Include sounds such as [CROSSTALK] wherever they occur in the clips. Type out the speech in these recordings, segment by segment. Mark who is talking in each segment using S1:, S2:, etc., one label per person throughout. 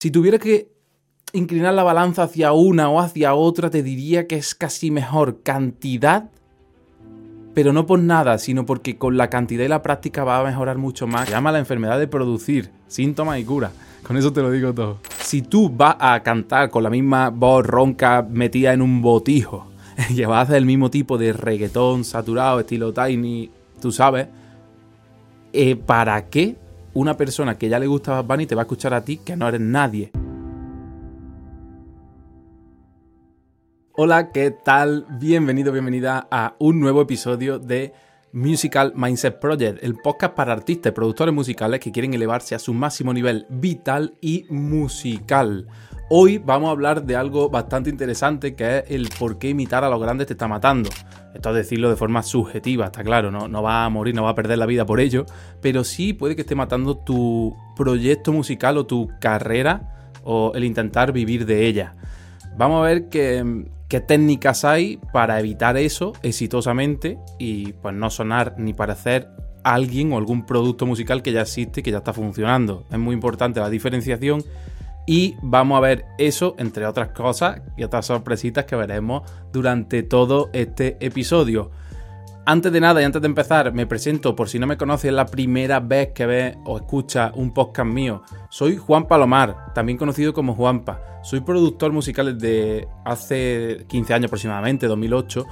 S1: Si tuviera que inclinar la balanza hacia una o hacia otra, te diría que es casi mejor cantidad, pero no por nada, sino porque con la cantidad y la práctica va a mejorar mucho más. Se llama la enfermedad de producir, síntomas y cura. Con eso te lo digo todo. Si tú vas a cantar con la misma voz ronca metida en un botijo, [LAUGHS] y vas a hacer el mismo tipo de reggaetón saturado, estilo tiny, tú sabes, eh, ¿para qué una persona que ya le gusta Bad Bunny te va a escuchar a ti que no eres nadie. Hola, ¿qué tal? Bienvenido, bienvenida a un nuevo episodio de Musical Mindset Project, el podcast para artistas y productores musicales que quieren elevarse a su máximo nivel vital y musical. Hoy vamos a hablar de algo bastante interesante que es el por qué imitar a los grandes te está matando. Esto es decirlo de forma subjetiva, está claro, no, no va a morir, no va a perder la vida por ello, pero sí puede que esté matando tu proyecto musical o tu carrera o el intentar vivir de ella. Vamos a ver qué, técnicas hay para evitar eso exitosamente y pues no sonar ni parecer alguien o algún producto musical que ya existe que ya está funcionando. Es muy importante la diferenciación y vamos a ver eso, entre otras cosas, y otras sorpresitas que veremos durante todo este episodio. Antes de nada y antes de empezar, me presento por si no me conoces la primera vez que ves o escuchas un podcast mío. Soy Juan Palomar, también conocido como Juanpa. Soy productor musical desde hace 15 años aproximadamente, 2008,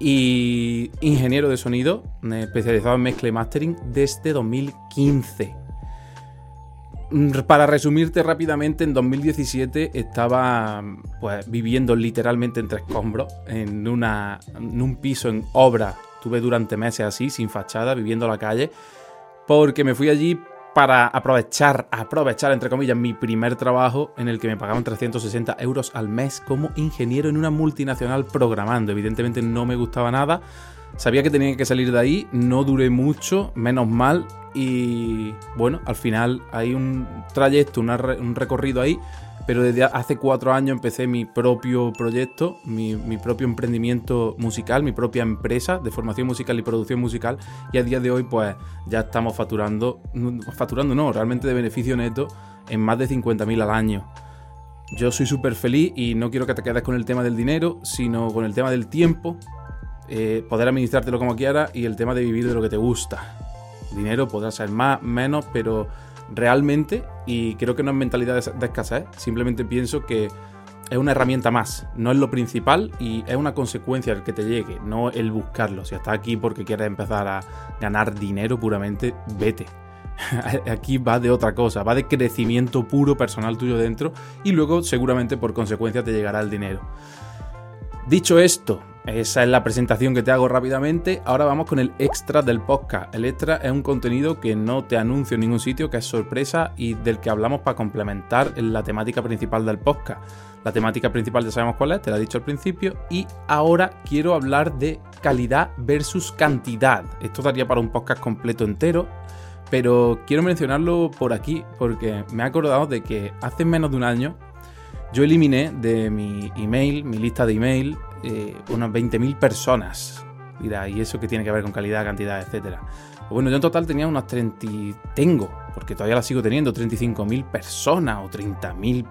S1: y ingeniero de sonido, especializado en mezcla y mastering desde 2015. Mm, para resumirte rápidamente, en 2017 estaba pues, viviendo literalmente entre escombros en, una, en un piso en obra. Tuve durante meses así, sin fachada, viviendo a la calle, porque me fui allí para aprovechar, aprovechar entre comillas, mi primer trabajo en el que me pagaban 360 euros al mes como ingeniero en una multinacional programando. Evidentemente no me gustaba nada, sabía que tenía que salir de ahí, no duré mucho, menos mal, y bueno, al final hay un trayecto, un recorrido ahí, pero desde hace cuatro años empecé mi propio proyecto, mi, propio emprendimiento musical, mi propia empresa de formación musical y producción musical, y a día de hoy pues ya estamos facturando, facturando no, realmente de beneficio neto en más de 50.000 al año. Yo soy súper feliz y no quiero que te quedes con el tema del dinero, sino con el tema del tiempo, eh, poder administrártelo como quieras y el tema de vivir de lo que te gusta dinero podrá ser más, menos, pero realmente, y creo que no es mentalidad de, escasez, simplemente pienso que es una herramienta más, no es lo principal y es una consecuencia el que te llegue, no el buscarlo. Si estás aquí porque quieres empezar a ganar dinero puramente, vete. [LAUGHS] Aquí va de otra cosa, va de crecimiento puro personal tuyo dentro y luego seguramente por consecuencia te llegará el dinero. Dicho esto, esa es la presentación que te hago rápidamente. Ahora vamos con el extra del podcast. El extra es un contenido que no te anuncio en ningún sitio, que es sorpresa y del que hablamos para complementar la temática principal del podcast. La temática principal ya sabemos cuál es, te la he dicho al principio. Y ahora quiero hablar de calidad versus cantidad. Esto daría para un podcast completo entero, pero quiero mencionarlo por aquí porque me he acordado de que hace menos de un año yo eliminé de mi email, mi lista de email, eh, unas 20.000 personas. Mira, y eso que tiene que ver con calidad, cantidad, etcétera. Pues bueno, yo en total tenía unas 30. Tengo, porque todavía las sigo teniendo, 35.000 personas o 30.000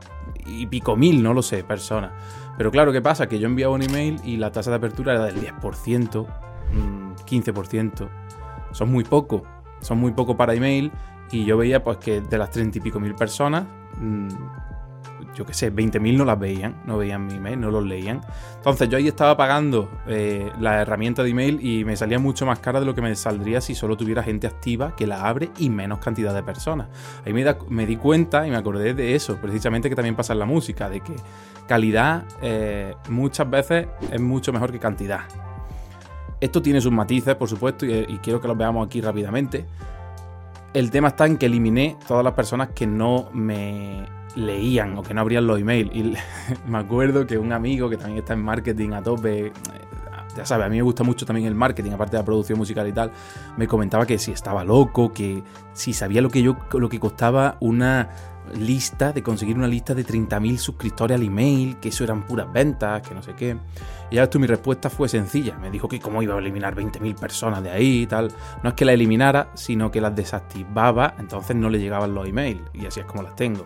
S1: y pico mil, no lo sé, personas. Pero claro, ¿qué pasa? Que yo enviaba un email y la tasa de apertura era del 10%, 15%. Mm, son muy poco, son muy poco para email. Y yo veía pues que de las 30 y pico mil personas, mm, yo qué sé, 20.000 no las veían, no veían mi email, no los leían. Entonces yo ahí estaba pagando eh, la herramienta de email y me salía mucho más cara de lo que me saldría si solo tuviera gente activa que la abre y menos cantidad de personas. Ahí me, di cuenta y me acordé de eso, precisamente que también pasa en la música, de que calidad eh, muchas veces es mucho mejor que cantidad. Esto tiene sus matices, por supuesto, y, y quiero que los veamos aquí rápidamente. El tema está en que eliminé todas las personas que no me leían o que no abrían los emails. Y [LAUGHS] me acuerdo que un amigo que también está en marketing a tope, eh, ya sabes, a mí me gusta mucho también el marketing, aparte de la producción musical y tal, me comentaba que si estaba loco, que si sabía lo que yo lo que costaba una lista, de conseguir una lista de 30.000 suscriptores al email, que eso eran puras ventas, que no sé qué. Y ya esto mi respuesta fue sencilla. Me dijo que cómo iba a eliminar 20.000 personas de ahí y tal. No es que la eliminara, sino que las desactivaba, entonces no le llegaban los emails. Y así es como las tengo.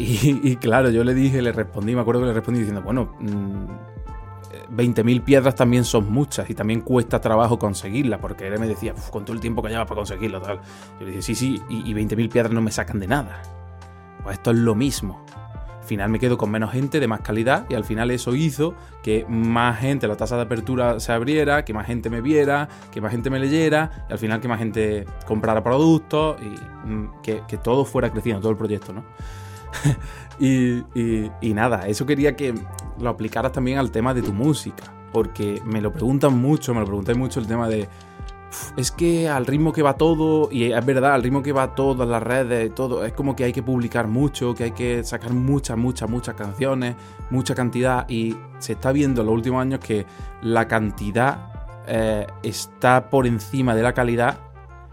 S1: Y, claro, yo le dije, le respondí, me acuerdo que le respondí diciendo, bueno, 20.000 mm, piedras también son muchas y también cuesta trabajo conseguirlas, porque él me decía, con todo el tiempo que lleva para conseguirlo, tal. Yo le dije, sí, sí, y, y 20.000 piedras no me sacan de nada. Pues esto es lo mismo final me quedo con menos gente de más calidad y al final eso hizo que más gente, la tasa de apertura se abriera, que más gente me viera, que más gente me leyera y al final que más gente comprara productos y mm, que, todo fuera creciendo, todo el proyecto, ¿no? [LAUGHS] y, nada, eso quería que lo aplicaras también al tema de tu música, porque me lo preguntan mucho, me lo preguntáis mucho el tema de es que al ritmo que va todo, y es verdad, al ritmo que va todo, las redes, todo, es como que hay que publicar mucho, que hay que sacar muchas, muchas, muchas canciones, mucha cantidad, y se está viendo en los últimos años que la cantidad eh, está por encima de la calidad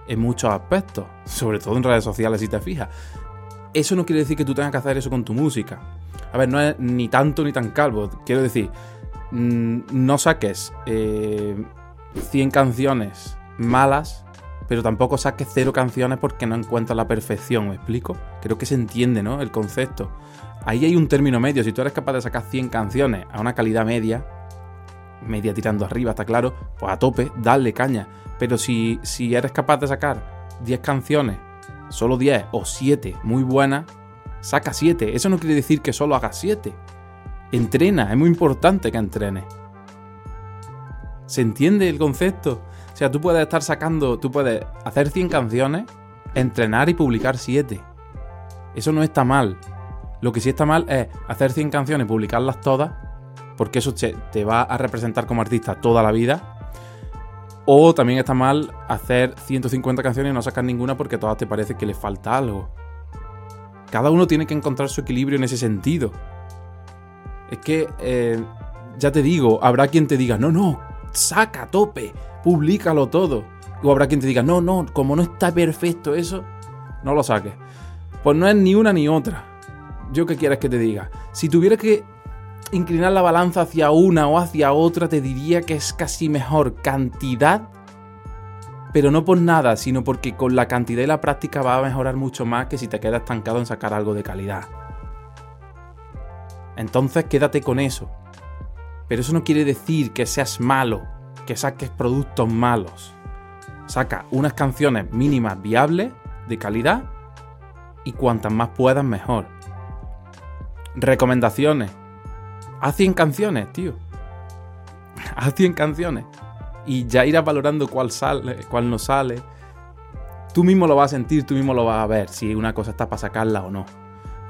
S1: en muchos aspectos, sobre todo en redes sociales si te fijas. Eso no quiere decir que tú tengas que hacer eso con tu música. A ver, no es ni tanto ni tan calvo. Quiero decir, mm, no saques 100 eh, canciones malas, pero tampoco saques cero canciones porque no encuentras la perfección, ¿me explico? Creo que se entiende, ¿no? El concepto. Ahí hay un término medio, si tú eres capaz de sacar 100 canciones a una calidad media, media tirando arriba, está claro, pues a tope, dale caña. Pero si, si eres capaz de sacar 10 canciones, solo 10 o 7 muy buenas, saca 7. Eso no quiere decir que solo hagas 7. Entrena, es muy importante que entrenes. ¿Se entiende el concepto? O sea, tú puedes estar sacando, tú puedes hacer 100 canciones, entrenar y publicar 7. Eso no está mal. Lo que sí está mal es hacer 100 canciones publicarlas todas, porque eso te, va a representar como artista toda la vida. O también está mal hacer 150 canciones y no sacar ninguna porque todas te parece que le falta algo. Cada uno tiene que encontrar su equilibrio en ese sentido. Es que, eh, ya te digo, habrá quien te diga, no, no, saca a tope, públicalo todo. O habrá quien te diga, no, no, como no está perfecto eso, no lo saques. Pues no es ni una ni otra. Yo qué quieres que te diga. Si tuviera que inclinar la balanza hacia una o hacia otra, te diría que es casi mejor cantidad, pero no por nada, sino porque con la cantidad y la práctica va a mejorar mucho más que si te quedas estancado en sacar algo de calidad. Entonces quédate con eso. Pero eso no quiere decir que seas malo que saques productos malos. Saca unas canciones mínimas viables, de calidad, y cuantas más puedas, mejor. Recomendaciones. Haz 100 canciones, tío. Haz 100 canciones. Y ya irás valorando cuál sale, cuál no sale. Tú mismo lo vas a sentir, tú mismo lo vas a ver si una cosa está para sacarla o no.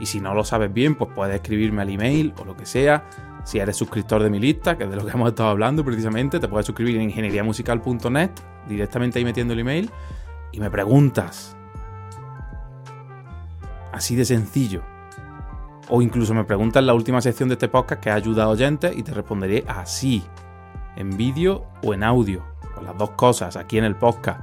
S1: Y si no lo sabes bien, pues puedes escribirme al email o lo que sea si eres suscriptor de mi lista, que es de lo que hemos estado hablando precisamente, te puedes suscribir en ingenieriamusical.net, directamente ahí metiendo el email, y me preguntas. Así de sencillo. O incluso me preguntas la última sección de este podcast que ha ayudado a oyentes y te responderé así, en vídeo o en audio, con las dos cosas, aquí en el podcast.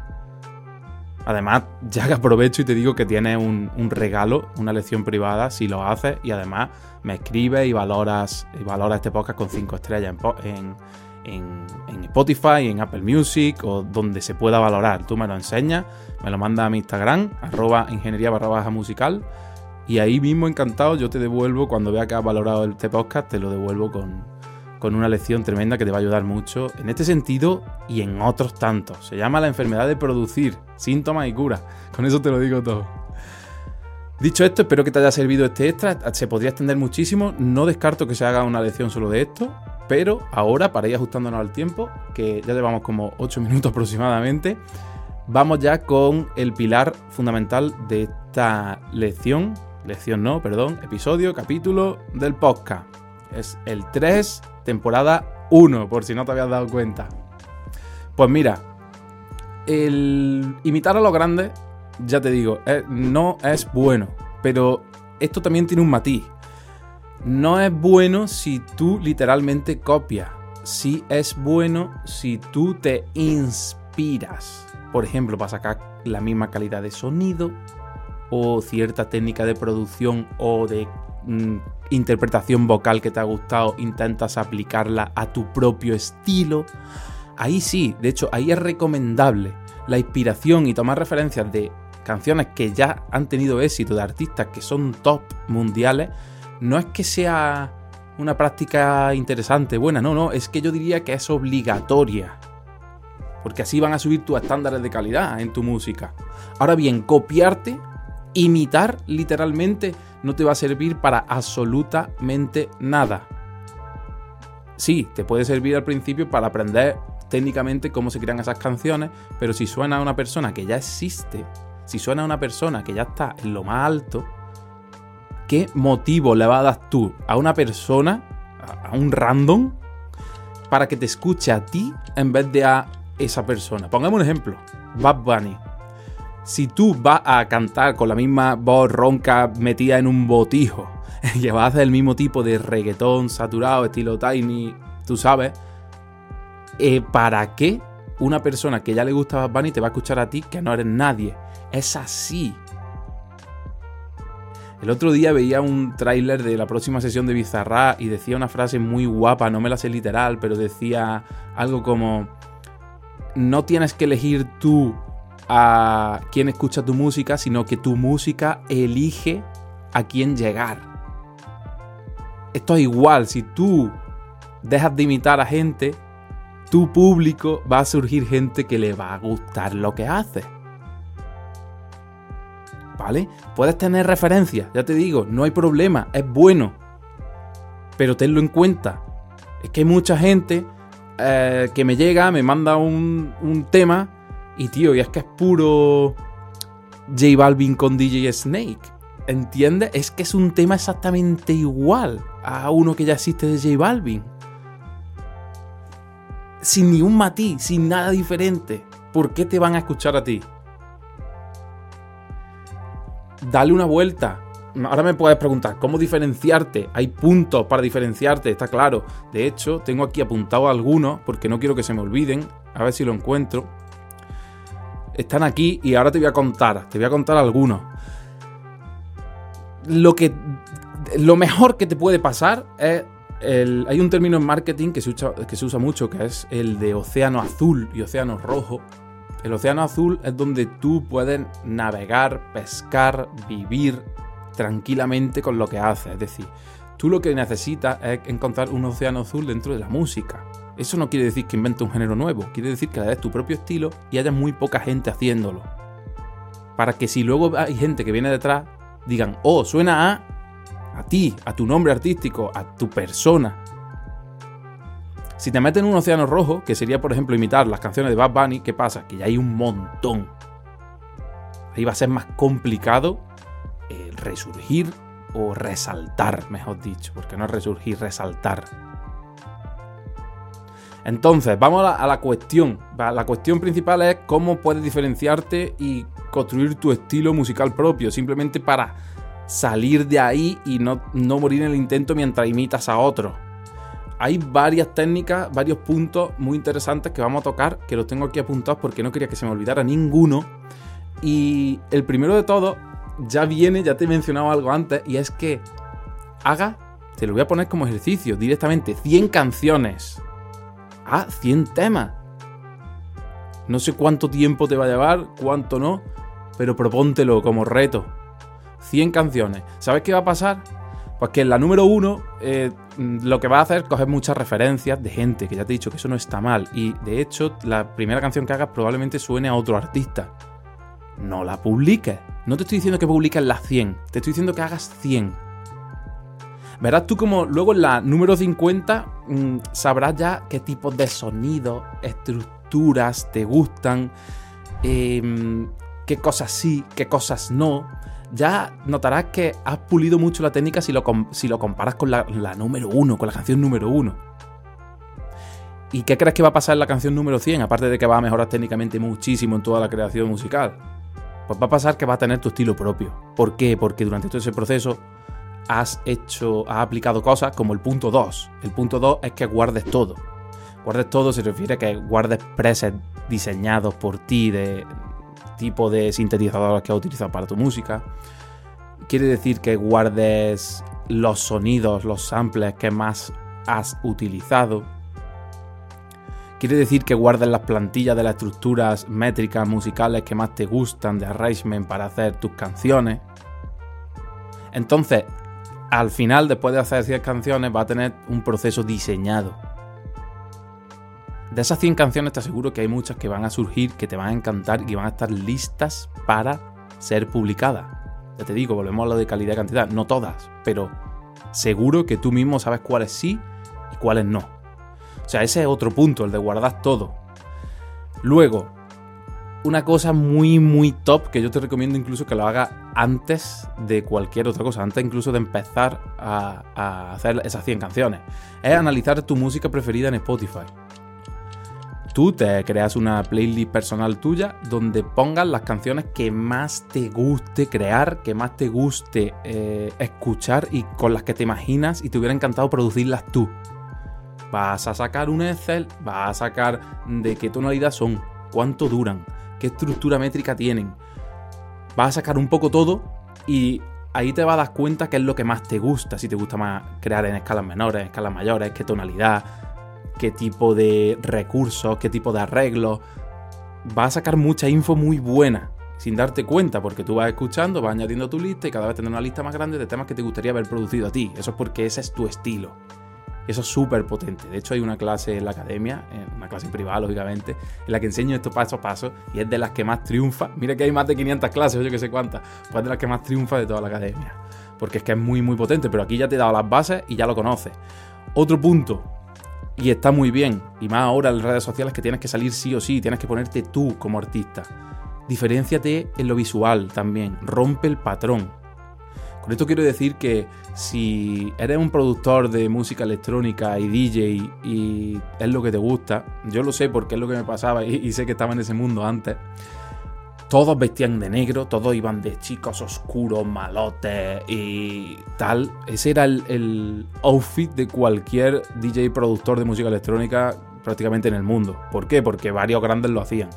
S1: Además, [LAUGHS] ya que aprovecho y te digo que tienes un, regalo, una lección privada, si lo haces, y además me escribes y valoras, valoras este podcast con 5 estrellas en, Spotify, en Apple Music o donde se pueda valorar. Tú me lo enseñas, me lo mandas a mi Instagram, arroba ingeniería barra baja musical, y ahí mismo encantado yo te devuelvo, cuando vea que has valorado este podcast, te lo devuelvo con, con una lección tremenda que te va a ayudar mucho en este sentido y en otros tantos. Se llama la enfermedad de producir, síntomas y cura. Con eso te lo digo todo. Dicho esto, espero que te haya servido este extra. Se podría extender muchísimo. No descarto que se haga una lección solo de esto. Pero ahora, para ir ajustándonos al tiempo, que ya llevamos como 8 minutos aproximadamente, vamos ya con el pilar fundamental de esta lección. Lección no, perdón, episodio, capítulo del podcast. Es el 3 temporada 1, por si no te habías dado cuenta. Pues mira, el imitar a los grandes, ya te digo, eh, no es bueno, pero esto también tiene un matiz. No es bueno si tú literalmente copias. Sí es bueno si tú te inspiras. Por ejemplo, para sacar la misma calidad de sonido o cierta técnica de producción o de mm, interpretación vocal que te ha gustado, intentas aplicarla a tu propio estilo. Ahí sí, de hecho, ahí es recomendable la inspiración y tomar referencias de canciones que ya han tenido éxito de artistas que son top mundiales, no es que sea una práctica interesante, buena, no, no, es que yo diría que es obligatoria. Porque así van a subir tus estándares de calidad en tu música. Ahora bien, copiarte, imitar literalmente, no te va a servir para absolutamente nada. Sí, te puede servir al principio para aprender técnicamente cómo se crean esas canciones, pero si suena a una persona que ya existe, si suena a una persona que ya está en lo más alto, ¿qué motivo le vas a dar tú a una persona, a un random, para que te escuche a ti en vez de a esa persona? Pongamos un ejemplo, Bad Bunny. Si tú vas a cantar con la misma voz ronca metida en un botijo, [LAUGHS] y vas a hacer el mismo tipo de reggaetón saturado, estilo tiny, tú sabes, eh, ¿para qué una persona que ya le gusta Bad Bunny te va a escuchar a ti que no eres nadie? Es así. El otro día veía un tráiler de la próxima sesión de Bizarra y decía una frase muy guapa, no me la sé literal, pero decía algo como, no tienes que elegir tú a quién escucha tu música, sino que tu música elige a quién llegar. Esto es igual, si tú dejas de imitar a gente, tu público va a surgir gente que le va a gustar lo que hace. ¿Vale? Puedes tener referencias, ya te digo, no hay problema, es bueno. Pero tenlo en cuenta. Es que hay mucha gente eh, que me llega, me manda un tema y tío, y es que es puro J Balvin con DJ Snake. ¿Entiendes? Es que es un tema exactamente igual a uno que ya existe de J Balvin sin ni un matiz, sin nada diferente. ¿Por qué te van a escuchar a ti? Dale una vuelta. Ahora me puedes preguntar, ¿cómo diferenciarte? Hay puntos para diferenciarte, está claro. De hecho, tengo aquí apuntado algunos porque no quiero que se me olviden. A ver si lo encuentro. Están aquí y ahora te voy a contar. Te voy a contar algunos. Lo que. Lo mejor que te puede pasar es hay un término en marketing que se, usa, que se usa mucho, que es el de océano azul y océano rojo. El océano azul es donde tú puedes navegar, pescar, vivir tranquilamente con lo que haces. Es decir, tú lo que necesitas es encontrar un océano azul dentro de la música. Eso no quiere decir que invente un género nuevo, quiere decir que le des tu propio estilo y haya muy poca gente haciéndolo. Para que si luego hay gente que viene detrás, digan, oh, suena a a ti, a tu nombre artístico, a tu persona. Si te metes en un océano rojo, que sería por ejemplo imitar las canciones de Bad Bunny, ¿qué pasa? Que ya hay un montón. Ahí va a ser más complicado el resurgir o resaltar, mejor dicho, porque no es resurgir, resaltar. Entonces, vamos a la, cuestión. La cuestión principal es cómo puedes diferenciarte y construir tu estilo musical propio, simplemente para salir de ahí y no, no morir en el intento mientras imitas a otro. Hay varias técnicas, varios puntos muy interesantes que vamos a tocar, que los tengo aquí apuntados porque no quería que se me olvidara ninguno. Y el primero de todos ya viene, ya te he mencionado algo antes, y es que haga, te lo voy a poner como ejercicio directamente, 100 canciones. Ah, 100 temas. No sé cuánto tiempo te va a llevar, cuánto no, pero propóntelo como reto. 100 canciones. ¿Sabes qué va a pasar? Pues que en la número uno eh, lo que va a hacer es coger muchas referencias de gente, que ya te he dicho que eso no está mal. Y de hecho, la primera canción que hagas probablemente suene a otro artista. No la publiques. No te estoy diciendo que publiques las 100, te estoy diciendo que hagas 100. Verás tú como luego en la número 50 mm, sabrás ya qué tipos de sonidos, estructuras te gustan, em, qué cosas sí, qué cosas no ya notarás que has pulido mucho la técnica si lo, si lo comparas con la, número uno, con la canción número uno. ¿Y qué crees que va a pasar en la canción número 100? Aparte de que va a mejorar técnicamente muchísimo en toda la creación musical. Pues va a pasar que va a tener tu estilo propio. ¿Por qué? Porque durante todo ese proceso has hecho, has aplicado cosas como el punto 2. El punto 2 es que guardes todo. Guardes todo se refiere a que guardes presets diseñados por ti de, tipo de sintetizadores que has utilizado para tu música. Quiere decir que guardes los sonidos, los samples que más has utilizado. quiere decir que guardes las plantillas de las estructuras métricas musicales que más te gustan de arrangement para hacer tus canciones. Entonces, al final, después de hacer 100 canciones, va a tener un proceso diseñado. De esas 100 canciones te aseguro que hay muchas que van a surgir, que te van a encantar y van a estar listas para ser publicadas. Ya te digo, volvemos a lo de calidad y cantidad. No todas, pero seguro que tú mismo sabes cuáles sí y cuáles no. O sea, ese es otro punto, el de guardar todo. Luego, una cosa muy, muy top que yo te recomiendo incluso que lo hagas antes de cualquier otra cosa, antes incluso de empezar a, hacer esas 100 canciones, es analizar tu música preferida en Spotify. Tú te creas una playlist personal tuya donde pongas las canciones que más te guste crear, que más te guste eh, escuchar y con las que te imaginas y te hubiera encantado producirlas tú vas a sacar un Excel, vas a sacar de qué tonalidad son, cuánto duran, qué estructura métrica tienen. Vas a sacar un poco todo y ahí te vas a dar cuenta qué es lo que más te gusta, si te gusta más crear en escalas menores, en escalas mayores, qué tonalidad, qué tipo de recursos, qué tipo de arreglos. Vas a sacar mucha info muy buena sin darte cuenta, porque tú vas escuchando, vas añadiendo tu lista y cada vez tendrás una lista más grande de temas que te gustaría haber producido a ti. Eso es porque ese es tu estilo. Eso es súper potente. De hecho, hay una clase en la academia, una clase privada, lógicamente, en la que enseño esto paso a paso y es de las que más triunfa. [LAUGHS] Mira que hay más de 500 clases, yo que sé cuántas, pues es de las que más triunfa de toda la academia. Porque es que es muy, muy potente, pero aquí ya te he dado las bases y ya lo conoces. Otro punto, y está muy bien, y más ahora en las redes sociales que tienes que salir sí o sí, tienes que ponerte tú como artista. Diferenciate en lo visual también, rompe el patrón. Con esto quiero decir que si eres un productor de música electrónica y DJ y es lo que te gusta, yo lo sé porque es lo que me pasaba y, sé que estaba en ese mundo antes. Todos vestían de negro, todos iban de chicos oscuros, malotes y tal. Ese era el, outfit de cualquier DJ productor de música electrónica prácticamente en el mundo. ¿Por qué? Porque varios grandes lo hacían.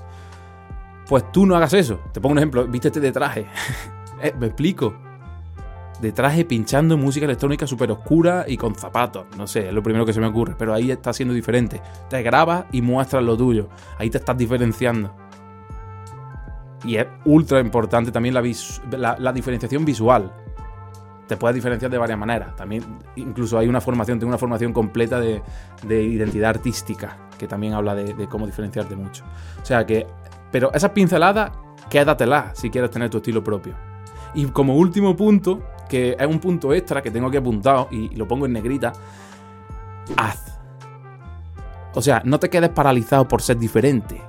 S1: Pues tú no hagas eso. Te pongo un ejemplo, vístete de traje. [LAUGHS] Eh, me explico de traje pinchando música electrónica súper oscura y con zapatos. No sé, es lo primero que se me ocurre, pero ahí está siendo diferente. Te grabas y muestras lo tuyo. Ahí te estás diferenciando. Y es ultra importante también la, diferenciación visual. Te puedes diferenciar de varias maneras. También, incluso hay una formación, tengo una formación completa de, identidad artística, que también habla de, de cómo diferenciarte mucho. O sea que, pero esas pinceladas, quédatelas si quieres tener tu estilo propio. Y como último punto, que es un punto extra que tengo aquí apuntado y lo pongo en negrita, haz. O sea, no te quedes paralizado por ser diferente.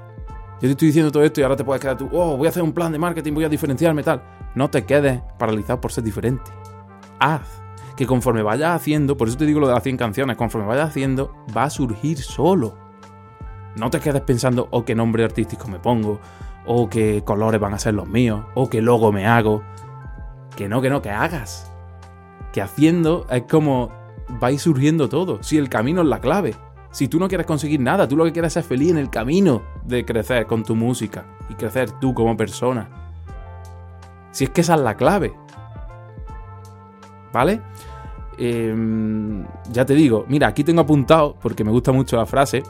S1: Yo te estoy diciendo todo esto y ahora te puedes quedar tú, oh, voy a hacer un plan de marketing, voy a diferenciarme tal. No te quedes paralizado por ser diferente. Haz. Que conforme vayas haciendo, por eso te digo lo de las 100 canciones, conforme vayas haciendo, va a surgir solo. No te quedes pensando, oh, qué nombre artístico me pongo, o qué colores van a ser los míos, o qué logo me hago. Que no, que no, que hagas. Que haciendo es como vais surgiendo todo. Si el camino es la clave. Si tú no quieres conseguir nada, tú lo que quieres es ser feliz en el camino de crecer con tu música y crecer tú como persona. Si es que esa es la clave. ¿Vale? Em, ya te digo, mira, aquí tengo apuntado, porque me gusta mucho la frase,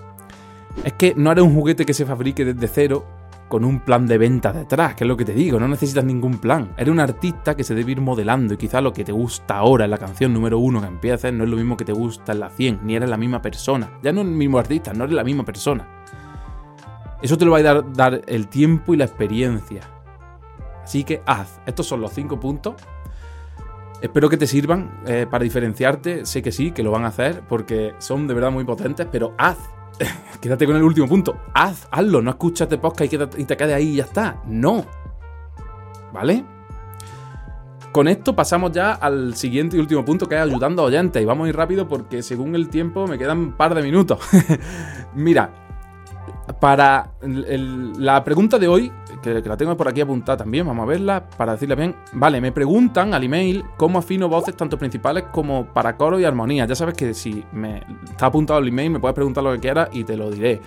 S1: es que no eres un juguete que se fabrique desde cero, con un plan de venta detrás, que es lo que te digo, no necesitas ningún plan. Eres un artista que se debe ir modelando y quizá lo que te gusta ahora en la canción número uno que empieces no es lo mismo que te gusta en la 100, ni eres la misma persona. Ya no eres el mismo artista, no eres la misma persona. Eso te lo va a dar, dar el tiempo y la experiencia. Así que haz. Estos son los cinco puntos. Espero que te sirvan eh, para diferenciarte. Sé que sí, que lo van a hacer porque son de verdad muy potentes, pero haz [LAUGHS] quédate con el último punto. Haz, hazlo, no escuchas de podcast y, te quedes ahí y ya está. No. ¿Vale? Con esto pasamos ya al siguiente y último punto que es ayudando a oyentes. Y vamos a ir rápido porque según el tiempo me quedan un par de minutos. [LAUGHS] Mira, para la pregunta de hoy, que, la tengo por aquí apuntada también, vamos a verla para decirle bien. Vale, me preguntan al email cómo afino voces tanto principales como para coro y armonía. Ya sabes que si está apuntado el email, me puedes preguntar lo que quieras y te lo diré.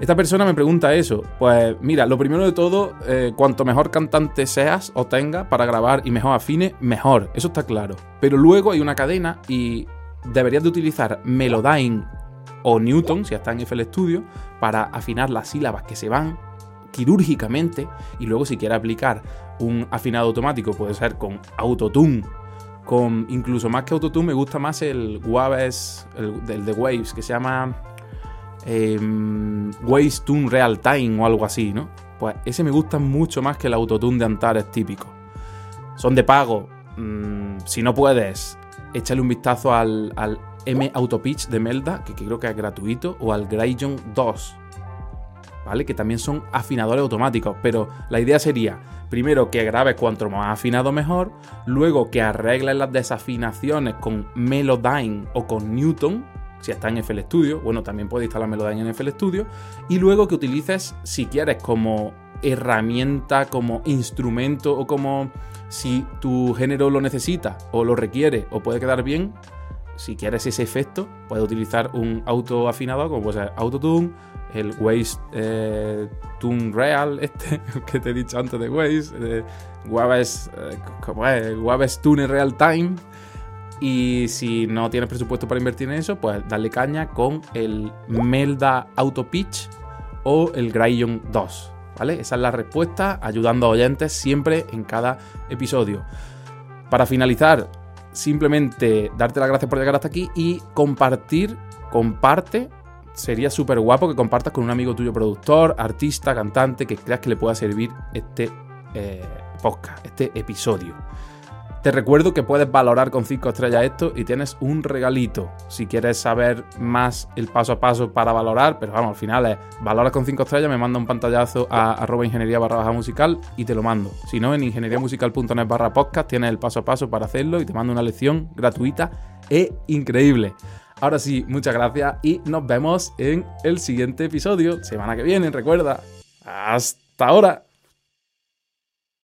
S1: Esta persona me pregunta eso. Pues mira, lo primero de todo, eh, cuanto mejor cantante seas o tengas para grabar y mejor afine, mejor. Eso está claro. Pero luego hay una cadena y deberías de utilizar Melodyne o Newton, si está en FL Studio, para afinar las sílabas que se van quirúrgicamente y luego si quiere aplicar un afinado automático puede ser con Autotune con incluso más que Autotune me gusta más el Waves el, de Waves que se llama eh, Waves Tune Real Time o algo así, ¿no? Pues ese me gusta mucho más que el Autotune de Antares típico. Son de pago. Mm, si no puedes, échale un vistazo al, al M Autopitch de Melda, que, creo que es gratuito, o al Grayjon 2, ¿vale? Que también son afinadores automáticos, pero la idea sería, primero que grabes cuanto más afinado mejor, luego que arregles las desafinaciones con Melodyne o con Newton, si está en FL Studio, bueno, también puedes instalar Melodyne en FL Studio, y luego que utilices, si quieres, como herramienta, como instrumento o como si tu género lo necesita o lo requiere o puede quedar bien, si quieres ese efecto, puedes utilizar un auto afinador como puede ser Autotune, el Waze eh, Tune Real, [LAUGHS] este que te he dicho antes de Waze, eh, eh, Waves Tune Real Time. Y si no tienes presupuesto para invertir en eso, pues dale caña con el Melda Auto Pitch o el Graion 2. ¿Vale? Esa es la respuesta, ayudando a oyentes siempre en cada episodio. Para finalizar, simplemente darte las gracias por llegar hasta aquí y compartir, comparte. Sería súper guapo que compartas con un amigo tuyo productor, artista, cantante, que creas que le pueda servir este eh, podcast, este episodio. Te recuerdo que puedes valorar con 5 estrellas esto y tienes un regalito. Si quieres saber más el paso a paso para valorar, pero vamos, al final es valora con 5 estrellas, me manda un pantallazo a arroba ingeniería barra baja musical y te lo mando. Si no, en ingenieriamusical.net barra podcast tienes el paso a paso para hacerlo y te mando una lección gratuita e increíble. Ahora sí, muchas gracias y nos vemos en el siguiente episodio, semana que viene, recuerda. Hasta ahora.